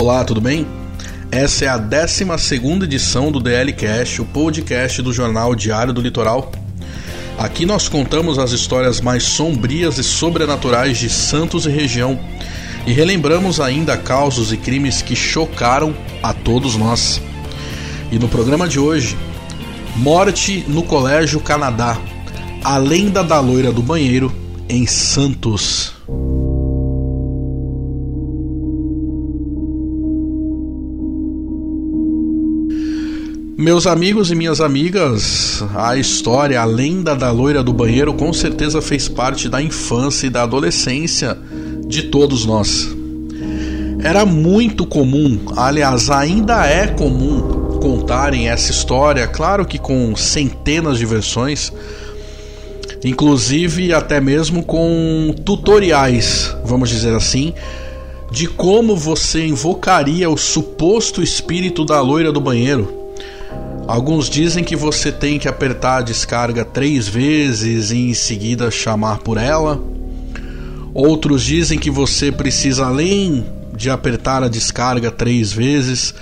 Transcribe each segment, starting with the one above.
Olá, tudo bem? Essa é a 12 edição do DL Cast, o podcast do jornal Diário do Litoral. Aqui nós contamos as histórias mais sombrias e sobrenaturais de Santos e região e relembramos ainda causos e crimes que chocaram a todos nós. E no programa de hoje, Morte no Colégio Canadá, a lenda da loira do banheiro em Santos. Meus amigos e minhas amigas, a história, a lenda da loira do banheiro com certeza fez parte da infância e da adolescência de todos nós. Era muito comum, aliás, ainda é comum contarem essa história, claro que com centenas de versões, inclusive até mesmo com tutoriais, vamos dizer assim, de como você invocaria o suposto espírito da loira do banheiro Alguns dizem que você tem que apertar a descarga três vezes e em seguida chamar por ela. Outros dizem que você precisa, além de apertar a descarga três vezes,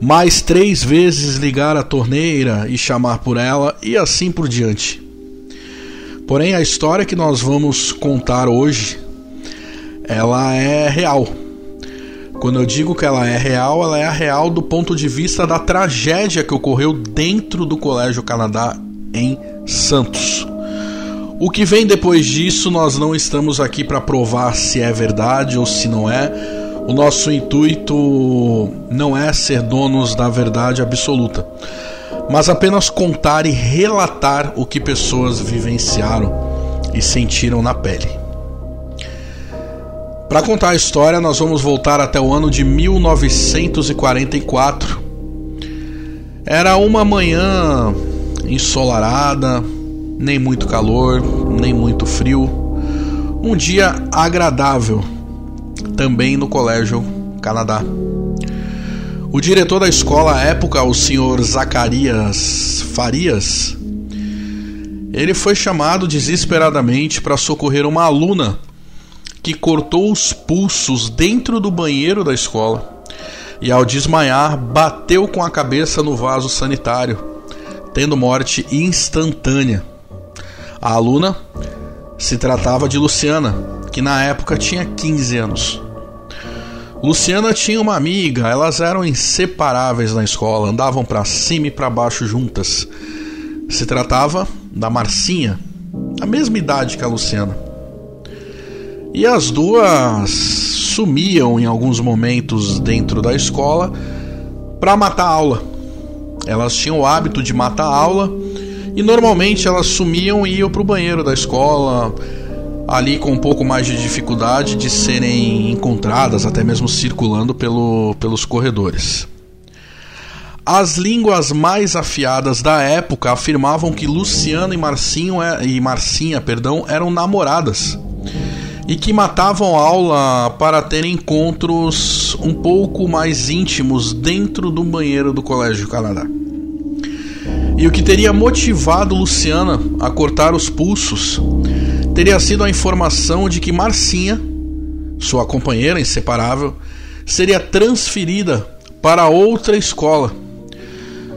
mais três vezes ligar a torneira e chamar por ela, e assim por diante. Porém, a história que nós vamos contar hoje, ela é real. Quando eu digo que ela é real, ela é a real do ponto de vista da tragédia que ocorreu dentro do Colégio Canadá em Santos. O que vem depois disso, nós não estamos aqui para provar se é verdade ou se não é. O nosso intuito não é ser donos da verdade absoluta, mas apenas contar e relatar o que pessoas vivenciaram e sentiram na pele. Para contar a história, nós vamos voltar até o ano de 1944. Era uma manhã ensolarada, nem muito calor, nem muito frio. Um dia agradável, também no Colégio Canadá. O diretor da escola à época, o senhor Zacarias Farias, ele foi chamado desesperadamente para socorrer uma aluna que cortou os pulsos dentro do banheiro da escola e, ao desmaiar, bateu com a cabeça no vaso sanitário, tendo morte instantânea. A aluna se tratava de Luciana, que na época tinha 15 anos. Luciana tinha uma amiga, elas eram inseparáveis na escola, andavam para cima e para baixo juntas. Se tratava da Marcinha, a mesma idade que a Luciana. E as duas sumiam em alguns momentos dentro da escola para matar a aula. Elas tinham o hábito de matar a aula e normalmente elas sumiam e iam para o banheiro da escola, ali com um pouco mais de dificuldade de serem encontradas, até mesmo circulando pelo, pelos corredores. As línguas mais afiadas da época afirmavam que Luciana e, Marcinho, é, e Marcinha perdão, eram namoradas e que matavam aula para ter encontros um pouco mais íntimos dentro do banheiro do Colégio Canadá. E o que teria motivado Luciana a cortar os pulsos teria sido a informação de que Marcinha, sua companheira inseparável, seria transferida para outra escola,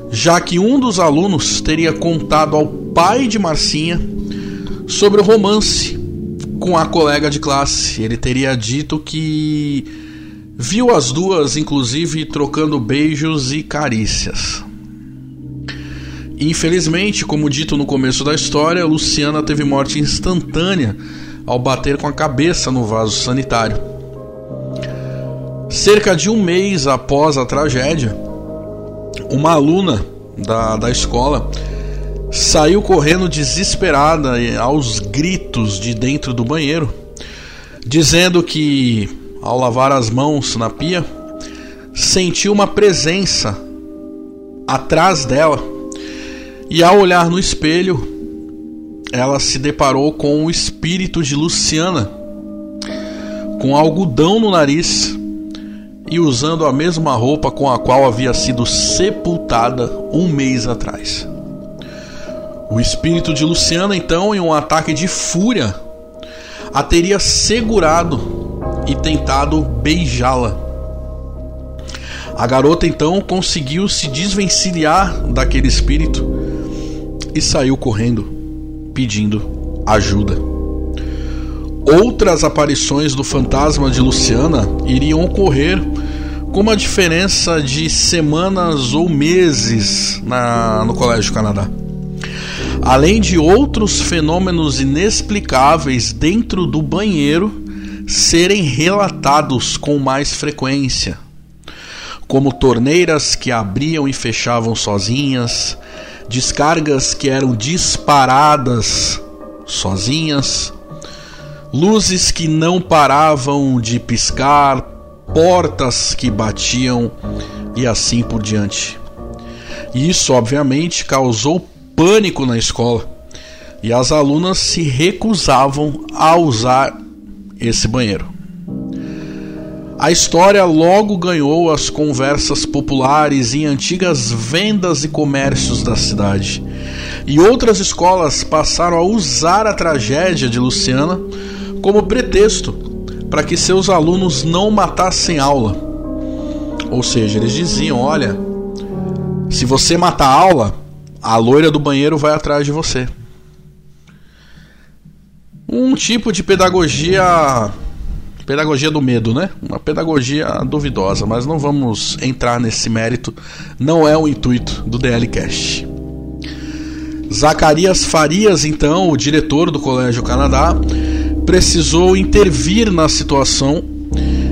já que um dos alunos teria contado ao pai de Marcinha sobre o romance com a colega de classe. Ele teria dito que viu as duas, inclusive, trocando beijos e carícias. Infelizmente, como dito no começo da história, Luciana teve morte instantânea ao bater com a cabeça no vaso sanitário. Cerca de um mês após a tragédia, uma aluna da, da escola saiu correndo desesperada aos gritos de dentro do banheiro, dizendo que ao lavar as mãos na pia, sentiu uma presença atrás dela. E ao olhar no espelho, ela se deparou com o espírito de Luciana, com algodão no nariz e usando a mesma roupa com a qual havia sido sepultada um mês atrás. O espírito de Luciana, então, em um ataque de fúria, a teria segurado e tentado beijá-la. A garota então conseguiu se desvencilhar daquele espírito e saiu correndo, pedindo ajuda. Outras aparições do fantasma de Luciana iriam ocorrer com uma diferença de semanas ou meses na, no Colégio Canadá. Além de outros fenômenos inexplicáveis dentro do banheiro serem relatados com mais frequência, como torneiras que abriam e fechavam sozinhas, descargas que eram disparadas sozinhas, luzes que não paravam de piscar, portas que batiam e assim por diante. Isso, obviamente, causou pânico na escola e as alunas se recusavam a usar esse banheiro. A história logo ganhou as conversas populares em antigas vendas e comércios da cidade, e outras escolas passaram a usar a tragédia de Luciana como pretexto para que seus alunos não matassem aula. Ou seja, eles diziam: olha, se você matar aula, a loira do banheiro vai atrás de você. Um tipo de pedagogia. Pedagogia do medo, né? Uma pedagogia duvidosa, mas não vamos entrar nesse mérito, não é o intuito do DL Cast. Zacarias Farias, então, o diretor do Colégio Canadá, precisou intervir na situação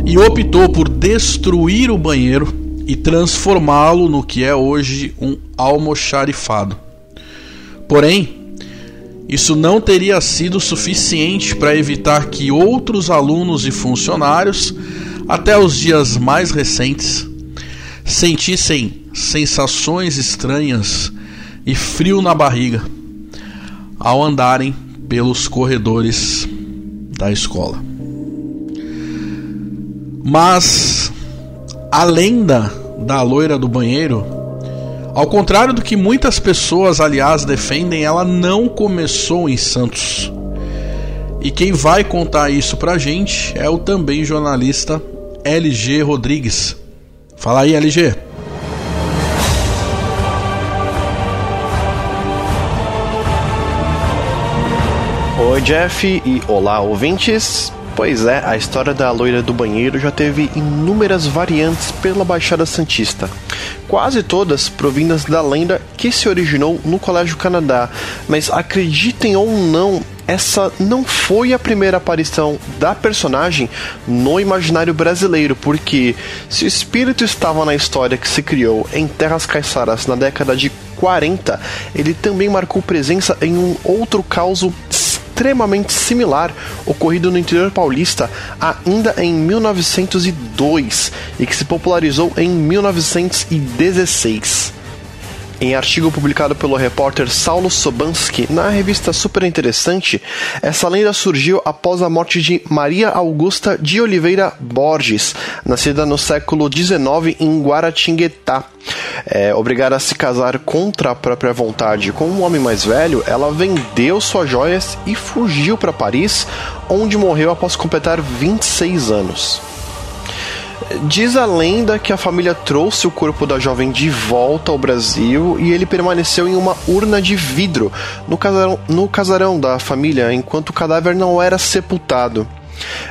e optou por destruir o banheiro e transformá-lo no que é hoje um almoxarifado. Porém, isso não teria sido suficiente para evitar que outros alunos e funcionários, até os dias mais recentes, sentissem sensações estranhas e frio na barriga ao andarem pelos corredores da escola. Mas a lenda da loira do banheiro, ao contrário do que muitas pessoas, aliás, defendem, ela não começou em Santos. E quem vai contar isso pra gente é o também jornalista LG Rodrigues. Fala aí, LG. Oi, Jeff e olá, ouvintes. Pois é, a história da loira do banheiro já teve inúmeras variantes pela Baixada Santista, quase todas provindas da lenda que se originou no Colégio Canadá. Mas acreditem ou não, essa não foi a primeira aparição da personagem no imaginário brasileiro, porque se o espírito estava na história que se criou em Terras Caiçaras na década de 40, ele também marcou presença em um outro caos extremamente similar ocorrido no interior paulista ainda em 1902 e que se popularizou em 1916. Em artigo publicado pelo repórter Saulo Sobansky na revista Super Interessante, essa lenda surgiu após a morte de Maria Augusta de Oliveira Borges, nascida no século XIX em Guaratinguetá. É, obrigada a se casar contra a própria vontade com um homem mais velho, ela vendeu suas joias e fugiu para Paris, onde morreu após completar 26 anos. Diz a lenda que a família trouxe o corpo da jovem de volta ao Brasil e ele permaneceu em uma urna de vidro no casarão, no casarão da família enquanto o cadáver não era sepultado.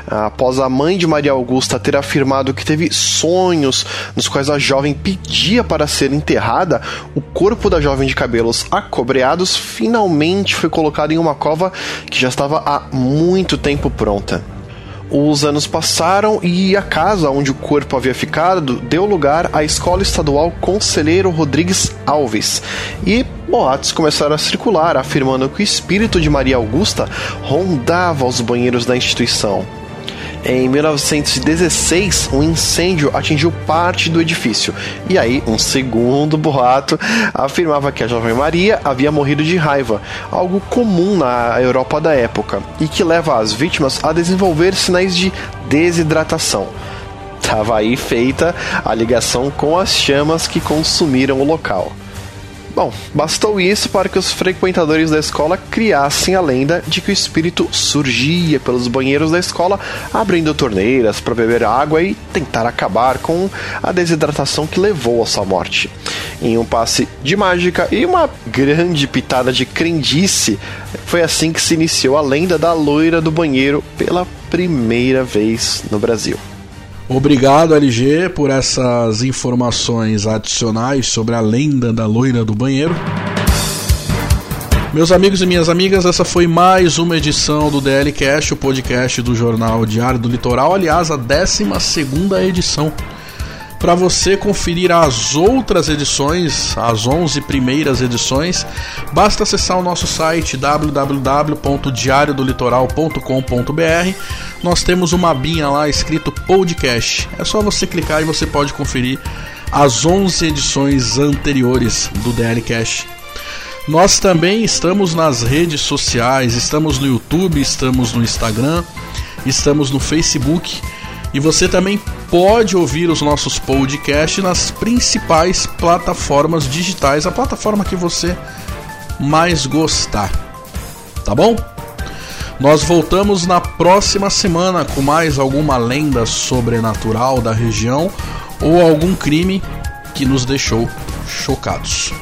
Após a mãe de Maria Augusta ter afirmado que teve sonhos nos quais a jovem pedia para ser enterrada, o corpo da jovem de cabelos acobreados finalmente foi colocado em uma cova que já estava há muito tempo pronta. Os anos passaram e a casa onde o corpo havia ficado deu lugar à Escola Estadual Conselheiro Rodrigues Alves. E boatos começaram a circular afirmando que o espírito de Maria Augusta rondava os banheiros da instituição. Em 1916, um incêndio atingiu parte do edifício. E aí, um segundo boato afirmava que a jovem Maria havia morrido de raiva, algo comum na Europa da época, e que leva as vítimas a desenvolver sinais de desidratação. Tava aí feita a ligação com as chamas que consumiram o local. Bom, bastou isso para que os frequentadores da escola criassem a lenda de que o espírito surgia pelos banheiros da escola, abrindo torneiras para beber água e tentar acabar com a desidratação que levou à sua morte. Em um passe de mágica e uma grande pitada de crendice, foi assim que se iniciou a lenda da loira do banheiro pela primeira vez no Brasil. Obrigado, LG, por essas informações adicionais sobre a lenda da loira do banheiro. Meus amigos e minhas amigas, essa foi mais uma edição do DL Cast, o podcast do jornal Diário do Litoral, aliás, a 12 segunda edição. Para você conferir as outras edições, as 11 primeiras edições, basta acessar o nosso site www.diariodolitoral.com.br. Nós temos uma abinha lá escrito podcast. É só você clicar e você pode conferir as 11 edições anteriores do DL Cash. Nós também estamos nas redes sociais, estamos no YouTube, estamos no Instagram, estamos no Facebook e você também pode ouvir os nossos podcasts nas principais plataformas digitais, a plataforma que você mais gostar. Tá bom? Nós voltamos na próxima semana com mais alguma lenda sobrenatural da região ou algum crime que nos deixou chocados.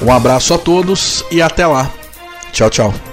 Um abraço a todos e até lá. Tchau, tchau.